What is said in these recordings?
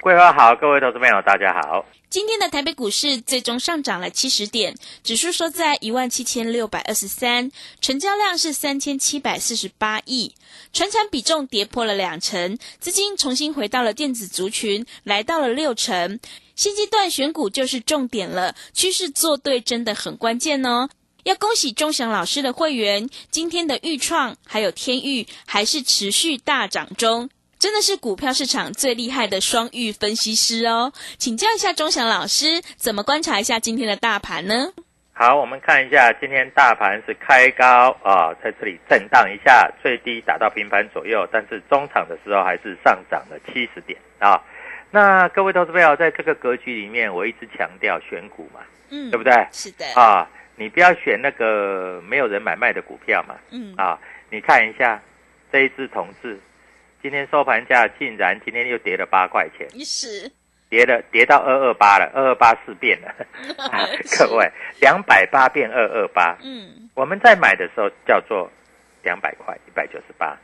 桂花好，各位投资朋友大家好。今天的台北股市最终上涨了七十点，指数收在一万七千六百二十三，成交量是三千七百四十八亿，传产比重跌破了两成，资金重新回到了电子族群，来到了六成。现阶段选股就是重点了，趋势做对真的很关键哦。要恭喜钟祥老师的会员，今天的豫创还有天域还是持续大涨中。真的是股票市场最厉害的双域分析师哦，请教一下钟祥老师，怎么观察一下今天的大盘呢？好，我们看一下今天大盘是开高啊，在这里震荡一下，最低打到平盘左右，但是中场的时候还是上涨了七十点啊。那各位投资朋友，在这个格局里面，我一直强调选股嘛，嗯，对不对？是的，啊，你不要选那个没有人买卖的股票嘛，嗯，啊，你看一下这一只同志。今天收盘价竟然今天又跌了八块钱，是跌了跌到二二八了，二二八四变了，各位两百八变二二八，嗯，我们在买的时候叫做两百块一百九十八，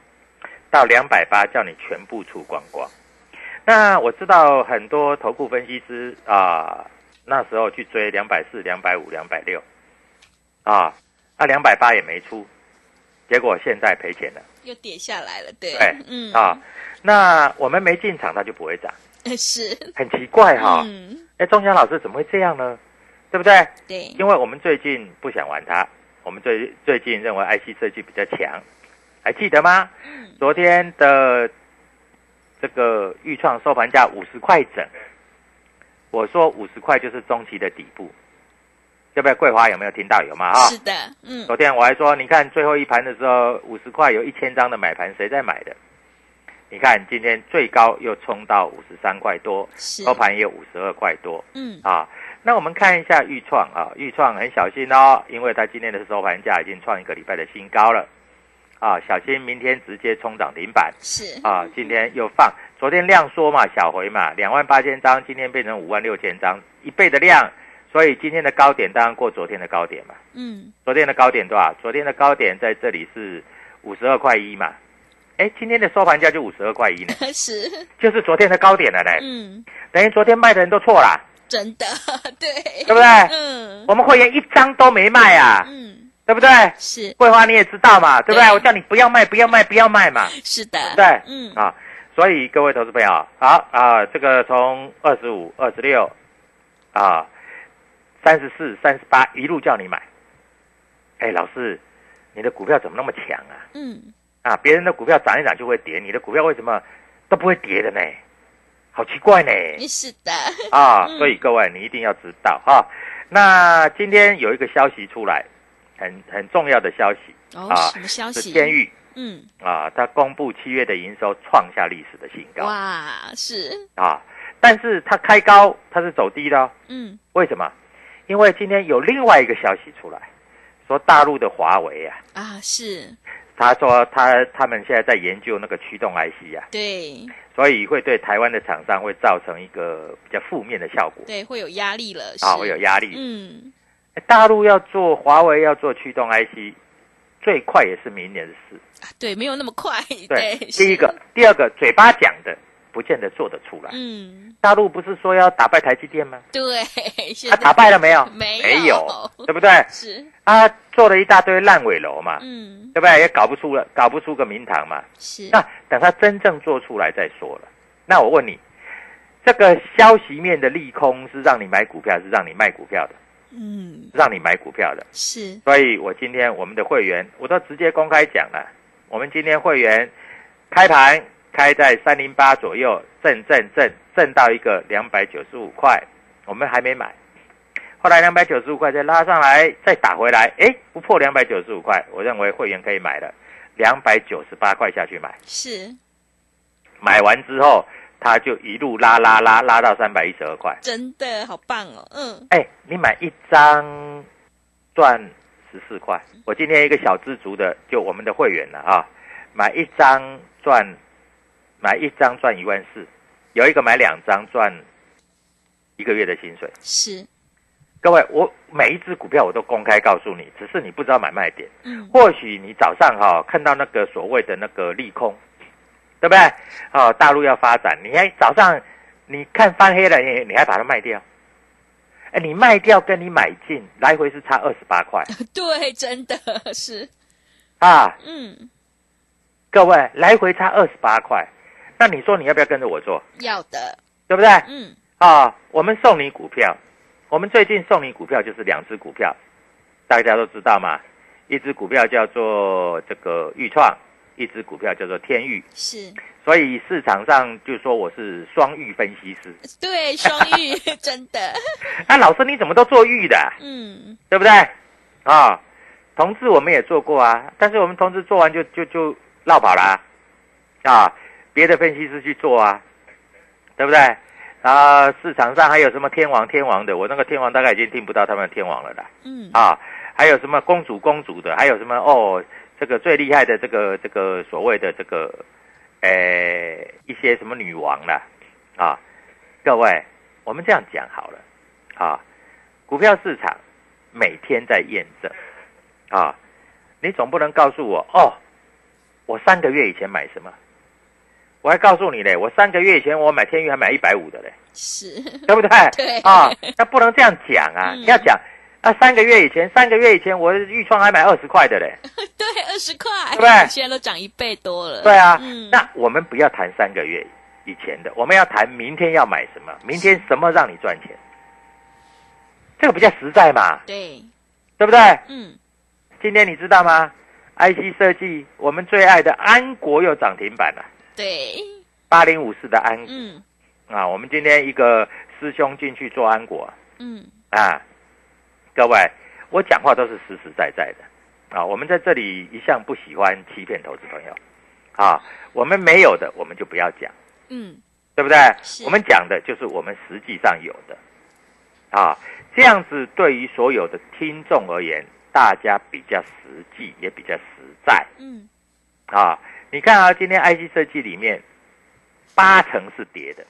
到两百八叫你全部出光光。那我知道很多投顾分析师啊，那时候去追两百四、两百五、两百六，啊，那两百八也没出，结果现在赔钱了。又跌下来了，对，对，嗯。啊，那我们没进场，它就不会涨，是，很奇怪哈、嗯，哎，钟祥老师怎么会这样呢？对不对？对，因为我们最近不想玩它，我们最最近认为 IC 设计比较强，还记得吗？嗯。昨天的这个预创收盘价五十块整，我说五十块就是中期的底部，对不对？桂花有没有听到？有吗？哈、是的，嗯，昨天我还说，你看最后一盘的时候，五十块有一千张的买盘，谁在买的？你看今天最高又冲到五十三块多，收盘也有五十二块多嗯，啊。那我们看一下豫创啊，豫创很小心哦，因为它今天的收盘价已经创一个礼拜的新高了啊，小心明天直接冲涨停板是，啊。今天又放，昨天量缩嘛，小回嘛，两万八千张，今天变成五万六千张，一倍的量，所以今天的高点当然过昨天的高点嘛。嗯，昨天的高点多少？昨天的高点在这里是五十二块一嘛，哎，今天的收盘价就五十二块一呢，是，就是昨天的高点了呢。嗯，等于昨天卖的人都错了，真的，对，对不对？嗯，我们会员一张都没卖啊，嗯，对不对？是，桂花你也知道嘛，对。不对？对我叫你不要卖，不要卖，不要卖嘛，是的，对对？嗯，啊，所以各位投资朋友，好啊，这个从二十五、二十六啊、三十四、三十八一路叫你买，哎，老师，你的股票怎么那么强啊？嗯，啊，别人的股票涨一涨就会跌，你的股票为什么都不会跌的呢？好奇怪呢！是的，啊，嗯所以各位你一定要知道哈。那今天有一个消息出来，很很重要的消息哦，啊什么消息？是天域嗯，啊，它公布七月的营收创下历史的新高哇，是，啊，但是它开高，它是走低的哦。嗯，为什么？因为今天有另外一个消息出来，说大陆的华为啊，啊，是。他说他他们现在在研究那个驱动 IC 啊，对。所以会对台湾的厂商会造成一个比较负面的效果。对，会有压力了，啊，会有压力。嗯，大陆要做华为要做驱动 IC，最快也是明年的事。啊对，没有那么快，对，对，第一个，第二个，嘴巴讲的不见得做得出来。嗯，大陆不是说要打败台积电吗？对，他在打败了没有？没 有没有，对不对？是，啊，做了一大堆烂尾楼嘛，嗯，对不对？也搞不出了，搞不出个名堂嘛。是，那等他真正做出来再说了。那我问你，这个消息面的利空是让你买股票，是让你卖股票的，嗯，让你买股票的。是，所以我今天我们的会员，我都直接公开讲了，我们今天会员开盘开在三零八左右，震震震震到一个两百九十五块，我们还没买。后来两百九十五块再拉上来，再打回来，诶，不破两百九十五块，我认为会员可以买了，两百九十八块下去买。是，买完之后，他就一路拉拉拉拉到三百一十二块。真的好棒哦，嗯，哎，你买一张赚十四块。我今天一个小知足的，就我们的会员了啊，买一张赚，买一张赚一万四，有一个买两张赚一个月的薪水。是，各位，我每一只股票我都公开告诉你，只是你不知道买卖点。嗯，或许你早上哈、看到那个所谓的那个利空，对不对？哦，大陆要发展，你还早上你看翻黑了，你你还把它卖掉？哎，你卖掉跟你买进来回是差二十八块 对，真的是，啊！嗯，各位，来回差二十八块，那你说你要不要跟着我做？要的，对不对？嗯，啊，我们送你股票，我们最近送你股票就是两只股票，大家都知道嘛。一只股票叫做这个豫创，一只股票叫做天域。是，所以市场上就说我是双玉分析师。对，双玉，真的，那、老师你怎么都做玉的，嗯，对不对？啊，同志我们也做过啊，但是我们同志做完就就就绕跑啦、啊，别的分析师去做啊，对不对？啊，市场上还有什么天王天王的，我那个天王大概已经听不到他们的天王了啦。嗯，啊，还有什么公主公主的，还有什么哦，这个最厉害的这个这个所谓的这个，呃，一些什么女王啦，啊，各位，我们这样讲好了，啊，股票市场每天在验证，啊，你总不能告诉我哦，我三个月以前买什么，我还告诉你嘞，我三个月以前我买天域还买一百五的嘞。是，对不对？对啊，那不能这样讲啊！嗯要讲啊，三个月以前，三个月以前我的预创还买二十块的嘞。对，二十块，对不对现在都涨一倍多了，对啊，嗯，那我们不要谈三个月以前的，我们要谈明天要买什么，明天什么让你赚钱，这个比较实在嘛，对，对不对？嗯，今天你知道吗？IC 设计，我们最爱的安国又涨停板了，对，八零五四的安嗯啊，我们今天一个师兄进去做安国，嗯，啊，各位，我讲话都是实实在在的啊。我们在这里一向不喜欢欺骗投资朋友啊。我们没有的，我们就不要讲，嗯，对不对？我们讲的就是我们实际上有的啊。这样子对于所有的听众而言，大家比较实际，也比较实在嗯，啊。你看啊，今天 IC 设计里面八成是跌的，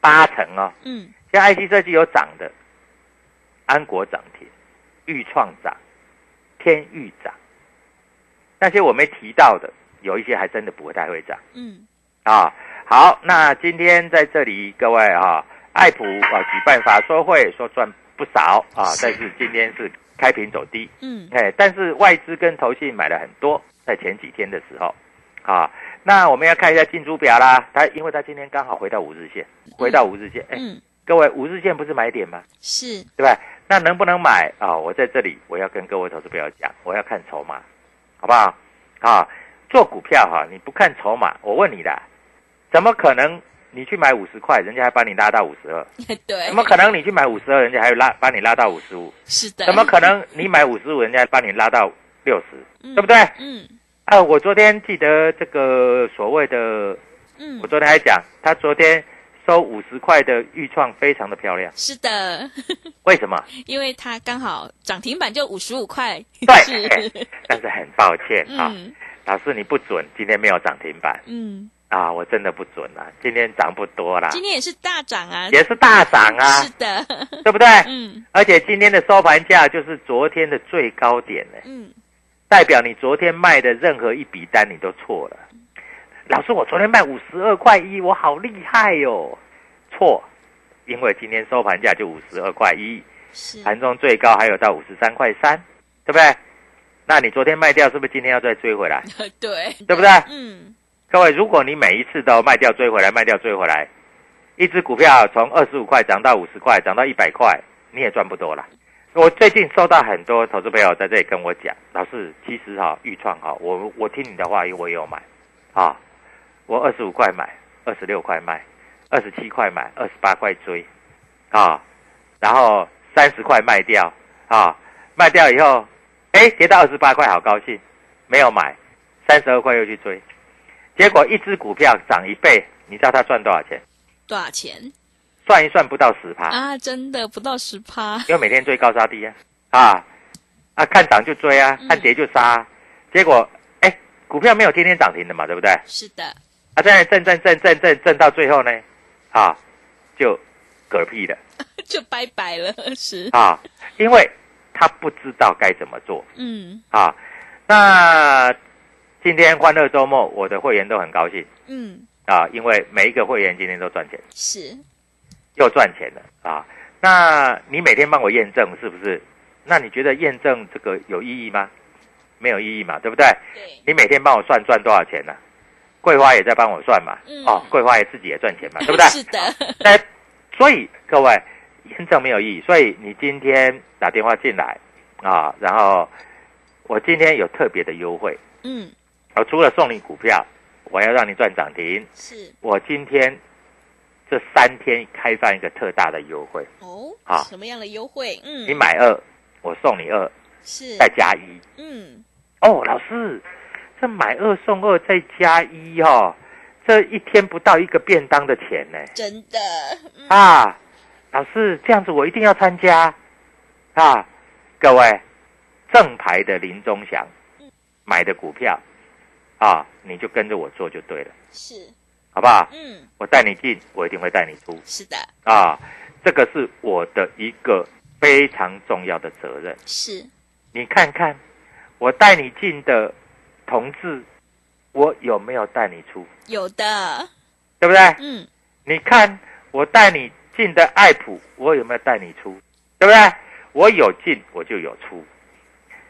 八成哦。嗯，像 IC 设计有涨的，安国涨停，豫创涨，天域涨，那些我没提到的，有一些还真的不太会涨。嗯，啊。好，那今天在这里各位啊，爱普啊举办法说会，说赚不少啊，但是今天是开平走低，嗯，哎，但是外资跟投信买了很多，在前几天的时候啊。那我们要看一下进出表啦，它因为它今天刚好回到五日线，回到五日线，哎，嗯，各位，五日线不是买点吗？是，对吧？那能不能买啊、我在这里我要跟各位投资朋友讲，我要看筹码，好不好？啊，做股票哈、你不看筹码，我问你的，怎么可能你去买五十块，人家还把你拉到五十二？对，怎么可能你去买五十二，人家还有拉把你拉到五十五？是的，怎么可能你买五十五，人家把你拉到六十？嗯对不对？嗯啊，我昨天记得这个所谓的，嗯。我，昨天还讲，他昨天收五十块的预创非常的漂亮，是的，为什么？因为它刚好涨停板就五十五块，对，但是很抱歉啊，嗯老师你不准，今天没有涨停板。嗯，啊，我真的不准啊，今天涨不多啦，今天也是大涨啊，也是大涨啊。是，的，对不对？嗯。而且今天的收盘价就是昨天的最高点呢，嗯，代表你昨天卖的任何一笔单你都错了。老师，我昨天卖五十二块一，我好厉害哟、错，因为今天收盘价就五十二块一，是，盘中最高还有到五十三块三，对不对？那你昨天卖掉，是不是今天要再追回来？对，对不对？嗯各位，如果你每一次都卖掉追回来，卖掉追回来，一只股票从二十五块涨到五十块，涨到一百块，你也赚不多了。我最近收到很多投资朋友在这里跟我讲，老师，其实哈、豫创哈、我我听你的话，我也有买，啊，我二十五块买，二十六块卖，二十七块买，二十八块追，啊，然后三十块卖掉，啊，卖掉以后，哎，跌到二十八块，好高兴，没有买，三十二块又去追，结果一只股票涨一倍，你知道他赚多少钱？多少钱算一算不到十趴，啊？真的不到十趴，因为每天追高杀低啊，啊啊，看涨就追啊，嗯。看跌就杀、啊，结果哎，股票没有天天涨停的嘛，对不对？是的，啊，在震震震震震震到最后呢，啊，就嗝屁了。就拜拜了，是，啊，因为他不知道该怎么做。嗯。啊。那今天欢乐周末，我的会员都很高兴。嗯，啊，因为每一个会员今天都赚钱，是，又赚钱了啊。那你每天帮我验证是不是？那你觉得验证这个有意义吗？没有意义嘛，对不对？对，你每天帮我算赚多少钱呢、桂花也在帮我算嘛，嗯哦，桂花也自己也赚钱嘛，对不对？是的，那所以各位验证没有意义，所以你今天打电话进来啊，然后我今天有特别的优惠，嗯，我除了送你股票，我要让你赚涨停，是，我今天这三天开放一个特大的优惠，哦，好什么样的优惠？嗯，你买二，我送你二，是，再加一。嗯，哦，老师，这买二送二再加一哦，这一天不到一个便当的钱呢。真的，嗯。啊，老师，这样子我一定要参加。啊！各位，正牌的林中祥买的股票啊，你就跟着我做就对了，是，好不好？嗯，我带你进，我一定会带你出是的，啊！这个是我的一个非常重要的责任。是，你看看，我带你进的同志，我有没有带你出？有的，对不对？嗯，你看我带你进的爱普，我有没有带你出？对不对？我有进，我就有出。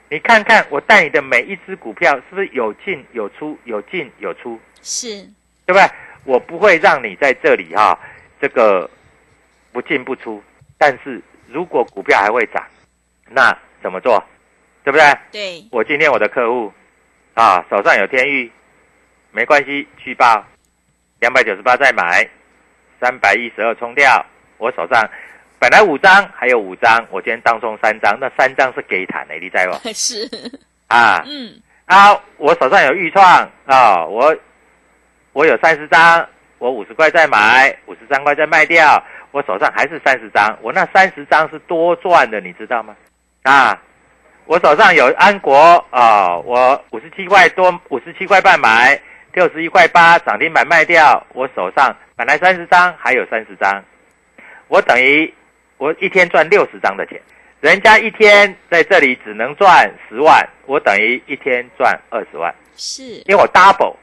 你看看我带你的每一只股票，是不是有进有出，有进有出，是，对不对？我不会让你在这里哈、这个不进不出。但是如果股票还会涨，那怎么做？对不对？对，我今天我的客户啊手上有天域，没关系，去报两百九十八再买，三百一十二冲掉。我手上本来五张，还有五张，我今天当中三张，那三张是给坦的，你在不？是，啊嗯，啊，我手上有预创啊，我我有三十张，我五十块再买，五十三块再卖掉，我手上还是三十张，我那三十张是多赚的，你知道吗？啊，我手上有安国啊，我五十七块多，五十七块半买，六十一块八涨停板卖掉，我手上本来三十张，还有三十张，我等于我一天赚六十张的钱，人家一天在这里只能赚十万，我等于一天赚二十万，是，因为我 double。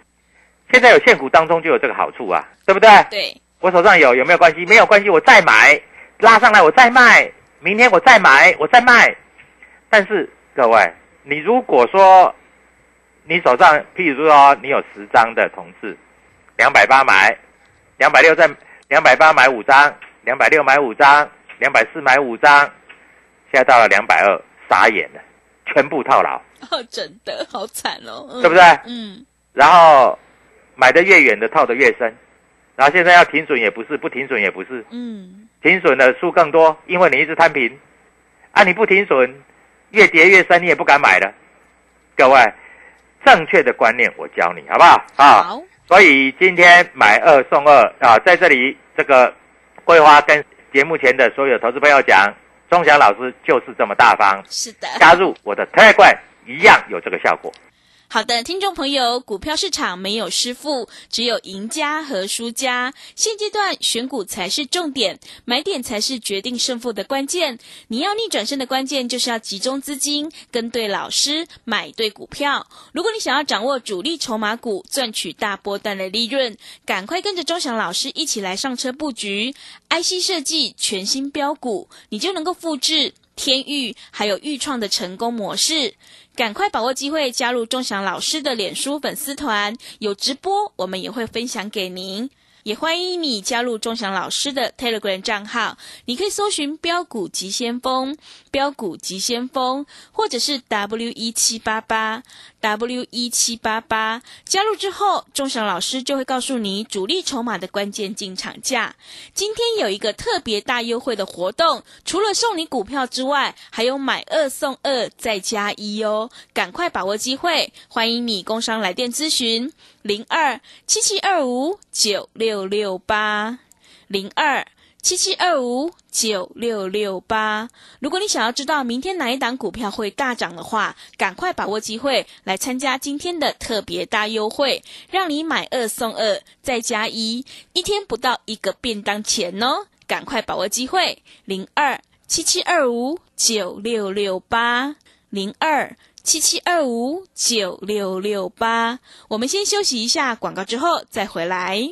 现在有现股当中就有这个好处啊，对不对？对，我手上有有没有关系？没有关系，我再买，拉上来我再卖，明天我再买，我再卖。但是各位，你如果说你手上，譬如说你有十张的同志，两百八买，两百六再两百八买五张，两百六买五张，两百四买五张，现在到了两百二，傻眼了，全部套牢，哦，真的好惨哦，嗯对不对？嗯，然后买的越远的套的越深，然后现在要停损也不是，不停损也不是，嗯，停损的数更多，因为你一直摊平，啊，你不停损，越跌越深，你也不敢买了。各位，正确的观念我教你好不好？啊，好，所以今天买二送二啊，在这里这个桂花跟节目前的所有投资朋友讲，钟祥老师就是这么大方，是的。加入我的 Telegram 一样有这个效果。好的，听众朋友，股票市场没有师傅，只有赢家和输家。现阶段选股才是重点，买点才是决定胜负的关键。你要逆转胜的关键，就是要集中资金，跟对老师，买对股票。如果你想要掌握主力筹码股，赚取大波段的利润，赶快跟着钟祥老师一起来上车布局 IC 设计全新标股，你就能够复制。天域还有豫创的成功模式，赶快把握机会加入钟祥老师的脸书粉丝团，有直播我们也会分享给您。也欢迎你加入钟祥老师的 Telegram 账号，你可以搜寻“标股急先锋”、“标股急先锋”，或者是 W 一七八八 W 一七八八。加入之后，钟祥老师就会告诉你主力筹码的关键进场价。今天有一个特别大优惠的活动，除了送你股票之外，还有买二送二再加一哦！赶快把握机会，欢迎你工商来电咨询零二七七二五九六六八零二七七二五九六六八。如果你想要知道明天哪一档股票会大涨的话，赶快把握机会来参加今天的特别大优惠，让你买二送二再加一，一天不到一个便当钱哦！赶快把握机会，零二七七二五九六六八零二。七七二五九六六八，我们先休息一下广告，之后再回来。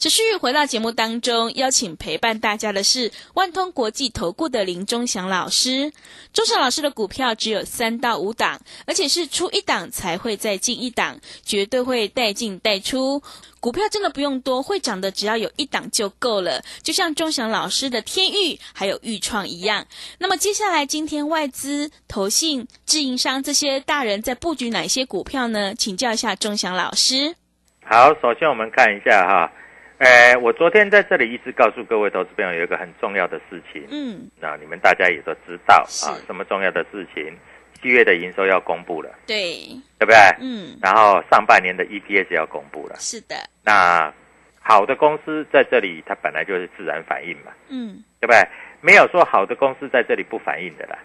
持续回到节目当中，邀请陪伴大家的是万通国际投顾的林忠祥老师。忠祥老师的股票只有三到五档，而且是出一档才会再进一档，绝对会带进带出。股票真的不用多，会涨的只要有一档就够了。就像钟祥老师的天域还有豫创一样。那么接下来今天外资、投信、自营商这些大人在布局哪些股票呢？请教一下钟祥老师。好，首先我们看一下哈。呃，我昨天在这里一直告诉各位投资朋友有一个很重要的事情，嗯，那你们大家也都知道啊，什么重要的事情？七月的营收要公布了，对，对不对？嗯，然后上半年的 EPS 要公布了，是的，那好的公司在这里它本来就是自然反应嘛，嗯，对不对？没有说好的公司在这里不反应的啦，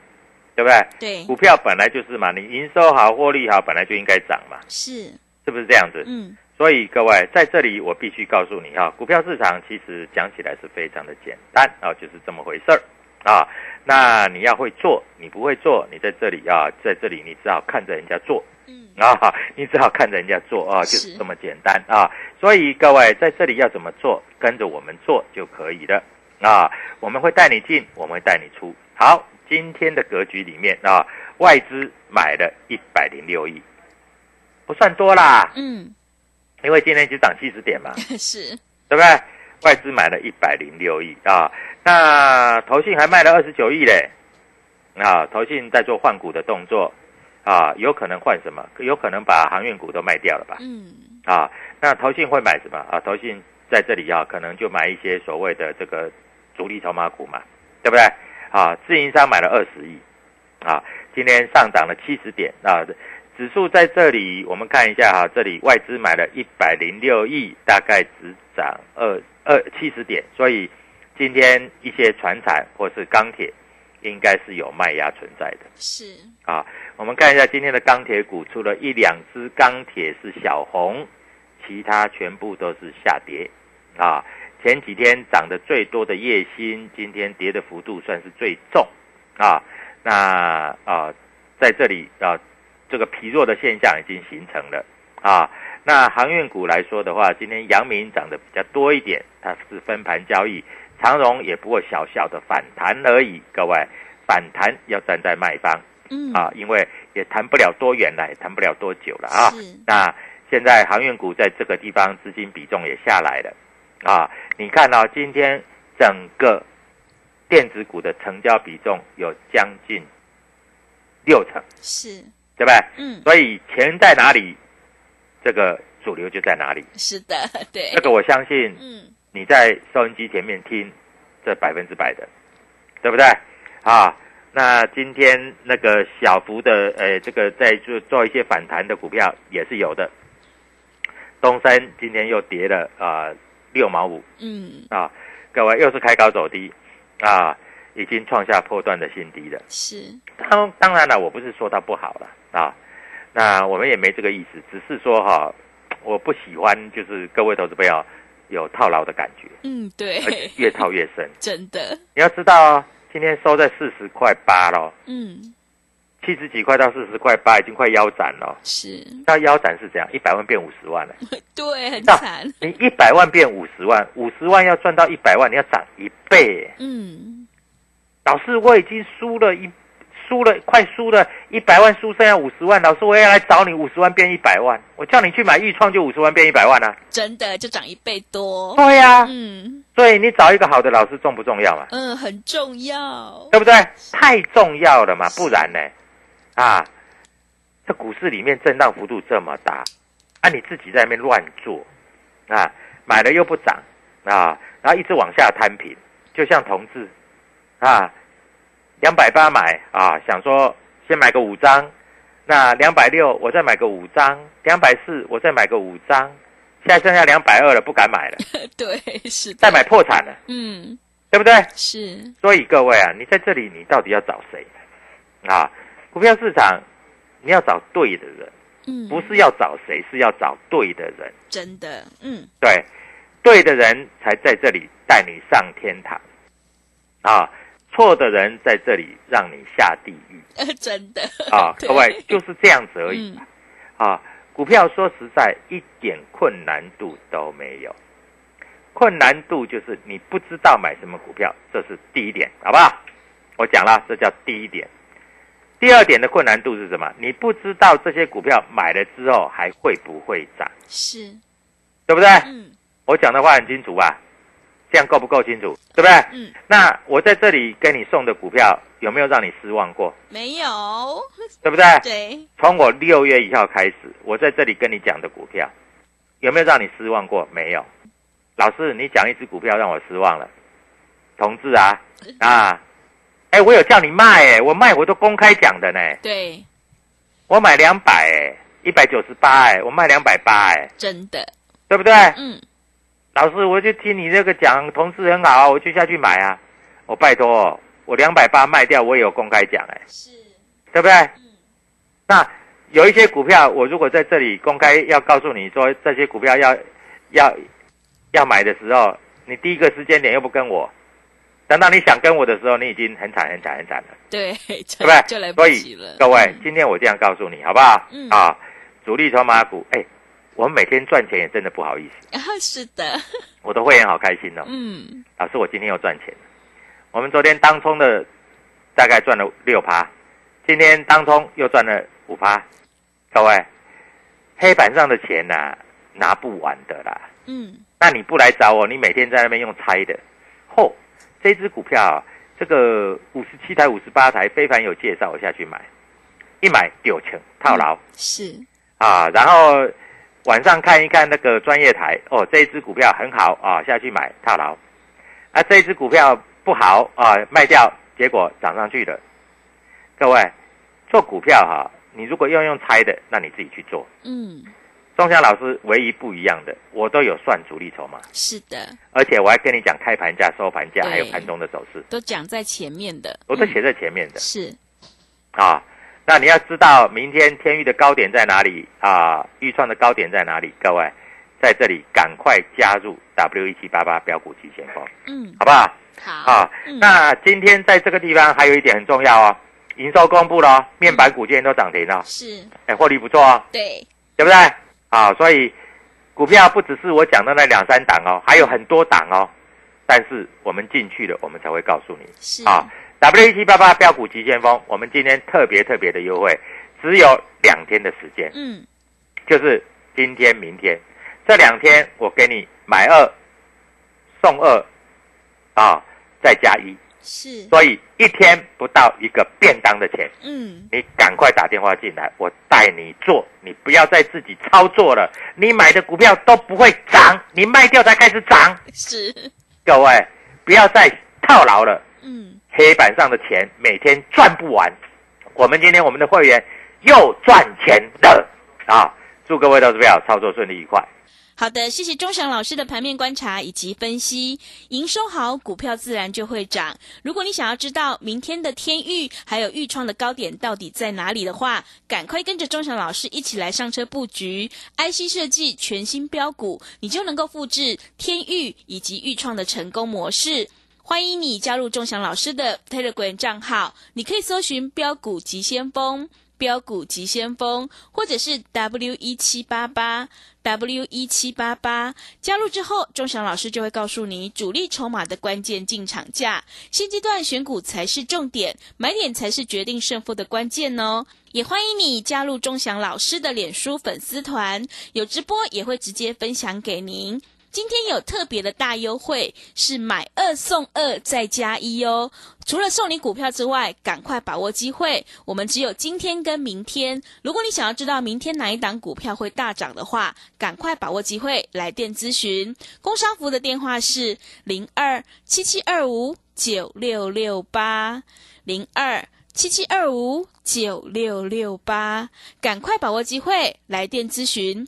对不对？对，股票本来就是嘛，你营收好、获利好，本来就应该涨嘛，是，是不是这样子？嗯，所以各位在这里，我必须告诉你哈，股票市场其实讲起来是非常的简单啊，就是这么回事儿啊。那你要会做，你不会做，你在这里啊，在这里你只好看着人家做嗯，啊，你只好看着人家做啊，就是是这么简单啊。所以各位在这里要怎么做，跟着我们做就可以了啊。我们会带你进，我们会带你出。好，今天的格局里面啊，外资买了一百零六亿，不算多啦。嗯，因为今天只涨七十点嘛，是，对不对？外资买了一百零六亿啊，那投信还卖了二十九亿嘞，啊，投信在做换股的动作啊，有可能换什么？有可能把航运股都卖掉了吧？嗯，啊，那投信会买什么啊？投信在这里啊，可能就买一些所谓的这个主力筹码股嘛，对不对？啊，自营商买了二十亿，啊，今天上涨了七十点啊，指数在这里，我们看一下哈、这里外资买了一百零六亿，大概只涨二二七十点，所以今天一些船产或是钢铁应该是有卖压存在的。是，啊，我们看一下今天的钢铁股，除了一两只钢铁是小红，其他全部都是下跌。啊，前几天涨得最多的叶星，今天跌的幅度算是最重。啊，那啊，在这里啊，这个疲弱的现象已经形成了。啊。那航运股来说的话，今天阳明涨得比较多一点，它是分盘交易，长荣也不过小小的反弹而已。各位，反弹要站在卖方嗯，啊，因为也谈不了多远了，也谈不了多久了啊是。那现在航运股在这个地方资金比重也下来了啊。你看到、今天整个电子股的成交比重有将近六成，是，对不对？嗯，所以钱在哪里，这个主流就在哪里。是的，对，这个我相信嗯，你在收音机前面听，这百分之百的，对不对？啊，那今天那个小幅的，呃，这个在做做一些反弹的股票也是有的。东森今天又跌了啊六毛五嗯，啊，各位又是开高走低啊，已经创下破断的新低了。是，当当然了，我不是说它不好了啊，那我们也没这个意思，只是说哈，我不喜欢就是各位投资朋友有套牢的感觉，嗯，对而，且越套越深。真的，你要知道哦，今天收在四十块八咯，嗯，七十几块到四十块八，已经快腰斩了。是，那腰斩是怎样？一百万变五十万了。对，很惨，你一百万变五十万，五十万要赚到一百万，你要涨一倍。嗯，老师，我已经输了一输了，快输了一百万，输剩下五十万。老师，我要来找你，五十万变一百万，我叫你去买豫创，就五十万变一百万啊。真的就涨一倍多，对呀、嗯所以你找一个好的老师重不重要嘛？嗯，很重要，对不对？太重要了嘛，不然呢？啊，这股市里面震荡幅度这么大，啊，你自己在那边乱做，啊，买了又不涨，啊，然后一直往下摊平，就像同志，啊，两百八买啊，想说先买个五张，那两百六我再买个五张，两百四我再买个五张，现在剩下两百二了，不敢买了，对，是的，再买破产了，嗯，对不对？是，所以各位啊，你在这里，你到底要找谁？啊？股票市场你要找对的人，嗯，不是要找谁，是要找对的人。真的，嗯，对，对的人才在这里带你上天堂。啊，错的人在这里让你下地狱 呃，真的啊！各位就是这样子而已嗯啊。股票说实在一点困难度都没有，困难度就是你不知道买什么股票，这是第一点，好不好？我讲了，这叫第一点。第二点的困难度是什么？你不知道这些股票买了之后还会不会涨，是，对不对？嗯我讲的话很清楚吧？这样够不够清楚？对不对？嗯，那我在这里给你送的股票有没有让你失望过？没有，对不对？对，从我六月一号开始，我在这里跟你讲的股票，有没有让你失望过？没有。老师，你讲一只股票让我失望了，同志啊 啊！哎，我有叫你卖哎，我卖我都公开讲的呢。对，我买两百哎，一百九十八哎，我卖两百八哎，真的，对不对？嗯，老师，我就听你这个讲，同事很好，我就下去买啊。我拜托、哦，我两百八卖掉，我也有公开讲哎，是，对不对？那有一些股票，我如果在这里公开要告诉你说这些股票要要要买的时候，你第一个时间点又不跟我，等到你想跟我的时候，你已经很惨很惨很惨了，对，对对不对？就来不所以各位嗯，今天我这样告诉你好不好？嗯啊，主力筹码股，哎，我们每天赚钱也真的不好意思，啊，是的，我的会员好开心哦。嗯，老师，我今天又赚钱了。我们昨天当冲的大概赚了六趴，今天当冲又赚了五趴。各位，黑板上的钱呐、拿不完的啦。嗯，那你不来找我，你每天在那边用猜的。嚯、这只股票啊，这个五十七台、五十八台，非凡有介绍，我下去买，一买六成套牢。是，啊，然后晚上看一看那个专业台，哦，这一只股票很好啊，下去买套牢，啊，这一只股票不好啊，卖掉，结果涨上去了。各位，做股票哈、你如果要用猜的，那你自己去做。嗯，钟祥老师唯一不一样的，我都有算主力筹码，是的，而且我还跟你讲开盘价、收盘价，对。还有盘中的走势，都讲在前面的，嗯我都写在前面的。是，啊，那你要知道明天天域的高点在哪里啊？预创的高点在哪里？各位在这里赶快加入 W 一七八八标股急先锋，嗯，好不好？好，啊，嗯那今天在这个地方还有一点很重要哦，营收公布了哦，面板股今天都涨停了，是，哎，获利不错哦，对，对不对？啊，所以股票不只是我讲的那两三档哦，还有很多档哦。但是我们进去了，我们才会告诉你。是啊，W 一七八八标股急先锋，我们今天特别特别的优惠，只有两天的时间，嗯，就是今天、明天这两天，我给你买二送二啊，再加一，是，所以一天不到一个便当的钱。嗯，你赶快打电话进来，我带你做，你不要再自己操作了。你买的股票都不会涨，你卖掉才开始涨。是，各位不要再套牢了，嗯，黑板上的钱每天赚不完。我们今天我们的会员又赚钱的啊！祝各位投资票操作顺利愉快。好的，谢谢钟祥老师的盘面观察以及分析。营收好，股票自然就会涨。如果你想要知道明天的天域还有豫创的高点到底在哪里的话，赶快跟着钟祥老师一起来上车布局 IC 设计全新标股，你就能够复制天域以及豫创的成功模式。欢迎你加入钟祥老师的 Telegram 账号，你可以搜寻标股急先锋。标股急先锋，或者是 W 一七八八 W 一七八八，加入之后，钟祥老师就会告诉你主力筹码的关键进场价。现阶段选股才是重点，买点才是决定胜负的关键哦。也欢迎你加入钟祥老师的脸书粉丝团，有直播也会直接分享给您。今天有特别的大优惠，是买二送二再加一哦。除了送你股票之外，赶快把握机会。我们只有今天跟明天。如果你想要知道明天哪一档股票会大涨的话，赶快把握机会来电咨询。工商服的电话是零二七七二五九六六八零二七七二五九六六八，赶快把握机会来电咨询。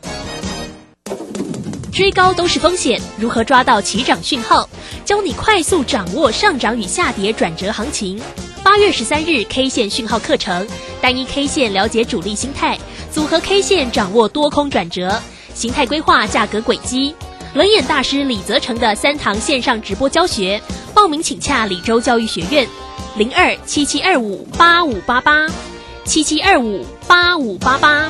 追高都是风险，如何抓到起涨讯号？教你快速掌握上涨与下跌转折行情。八月十三日 K 线讯号课程，单一 K 线了解主力心态，组合 K 线掌握多空转折，形态规划价格轨迹。冷眼大师李泽成的三堂线上直播教学，报名请洽李州教育学院，零二七七二五八五八八，七七二五八五八八。